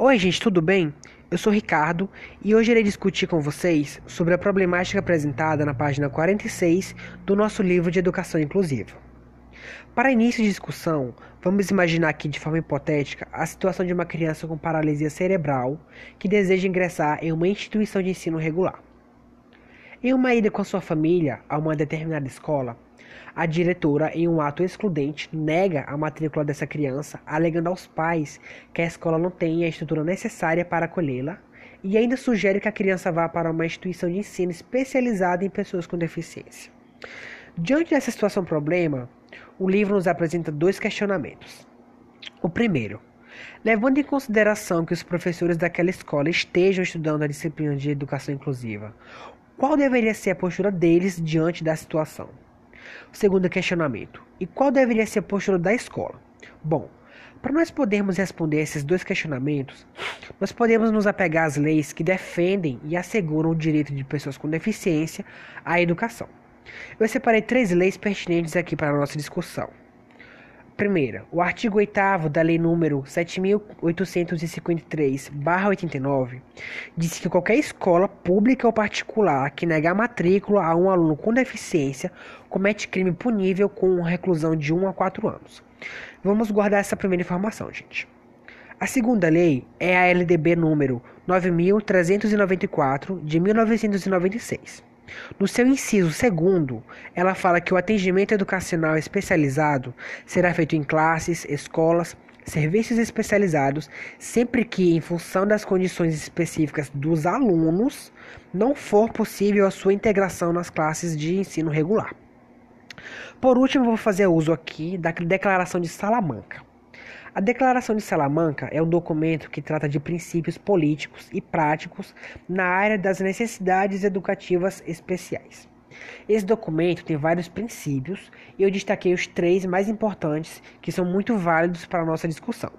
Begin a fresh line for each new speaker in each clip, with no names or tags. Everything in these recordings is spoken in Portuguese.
Oi, gente, tudo bem? Eu sou Ricardo e hoje irei discutir com vocês sobre a problemática apresentada na página 46 do nosso livro de Educação Inclusiva. Para início de discussão, vamos imaginar aqui de forma hipotética a situação de uma criança com paralisia cerebral que deseja ingressar em uma instituição de ensino regular. Em uma ida com sua família a uma determinada escola, a diretora, em um ato excludente, nega a matrícula dessa criança, alegando aos pais que a escola não tem a estrutura necessária para acolhê-la e ainda sugere que a criança vá para uma instituição de ensino especializada em pessoas com deficiência. Diante dessa situação problema, o livro nos apresenta dois questionamentos. O primeiro, levando em consideração que os professores daquela escola estejam estudando a disciplina de educação inclusiva, qual deveria ser a postura deles diante da situação? Segundo questionamento: e qual deveria ser a postura da escola? Bom, para nós podermos responder esses dois questionamentos, nós podemos nos apegar às leis que defendem e asseguram o direito de pessoas com deficiência à educação. Eu separei três leis pertinentes aqui para a nossa discussão. Primeira, o artigo 8 da Lei número 7853/89 diz que qualquer escola pública ou particular que negar matrícula a um aluno com deficiência comete crime punível com reclusão de 1 a 4 anos. Vamos guardar essa primeira informação, gente. A segunda lei é a LDB número 9394 de 1996. No seu inciso segundo, ela fala que o atendimento educacional especializado será feito em classes, escolas, serviços especializados, sempre que, em função das condições específicas dos alunos, não for possível a sua integração nas classes de ensino regular. Por último, vou fazer uso aqui da Declaração de Salamanca. A Declaração de Salamanca é um documento que trata de princípios políticos e práticos na área das necessidades educativas especiais. Esse documento tem vários princípios e eu destaquei os três mais importantes que são muito válidos para a nossa discussão.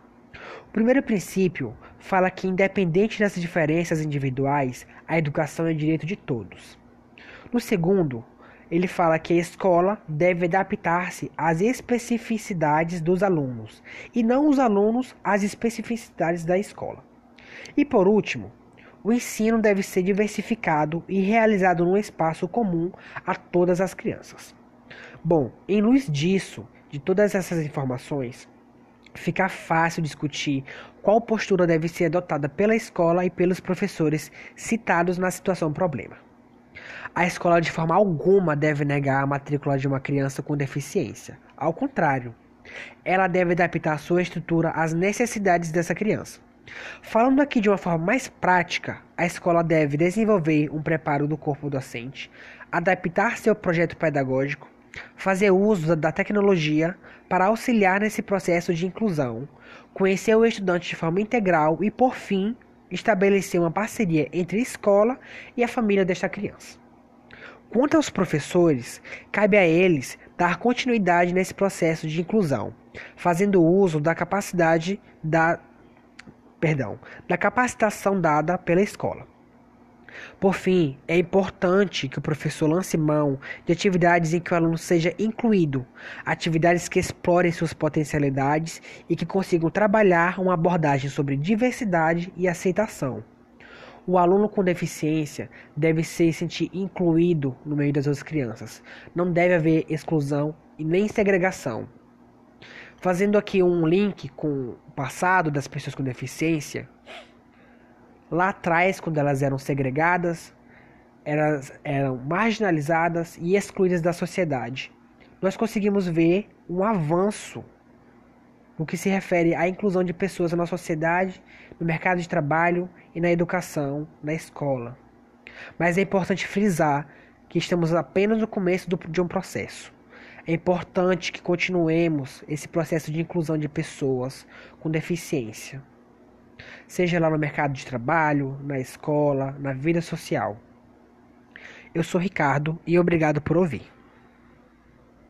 O primeiro princípio fala que, independente das diferenças individuais, a educação é direito de todos. No segundo, ele fala que a escola deve adaptar-se às especificidades dos alunos e não os alunos às especificidades da escola. E por último, o ensino deve ser diversificado e realizado num espaço comum a todas as crianças. Bom, em luz disso, de todas essas informações, fica fácil discutir qual postura deve ser adotada pela escola e pelos professores citados na situação problema. A escola de forma alguma deve negar a matrícula de uma criança com deficiência. Ao contrário, ela deve adaptar sua estrutura às necessidades dessa criança. Falando aqui de uma forma mais prática, a escola deve desenvolver um preparo do corpo docente, adaptar seu projeto pedagógico, fazer uso da tecnologia para auxiliar nesse processo de inclusão, conhecer o estudante de forma integral e, por fim, estabelecer uma parceria entre a escola e a família desta criança. Quanto aos professores, cabe a eles dar continuidade nesse processo de inclusão, fazendo uso da capacidade da perdão, da capacitação dada pela escola. Por fim, é importante que o professor lance mão de atividades em que o aluno seja incluído, atividades que explorem suas potencialidades e que consigam trabalhar uma abordagem sobre diversidade e aceitação. O aluno com deficiência deve se sentir incluído no meio das outras crianças. Não deve haver exclusão e nem segregação. Fazendo aqui um link com o passado das pessoas com deficiência, lá atrás, quando elas eram segregadas, elas eram marginalizadas e excluídas da sociedade. Nós conseguimos ver um avanço no que se refere à inclusão de pessoas na sociedade, no mercado de trabalho e na educação, na escola. Mas é importante frisar que estamos apenas no começo de um processo. É importante que continuemos esse processo de inclusão de pessoas com deficiência seja lá no mercado de trabalho, na escola, na vida social. Eu sou Ricardo e obrigado por ouvir.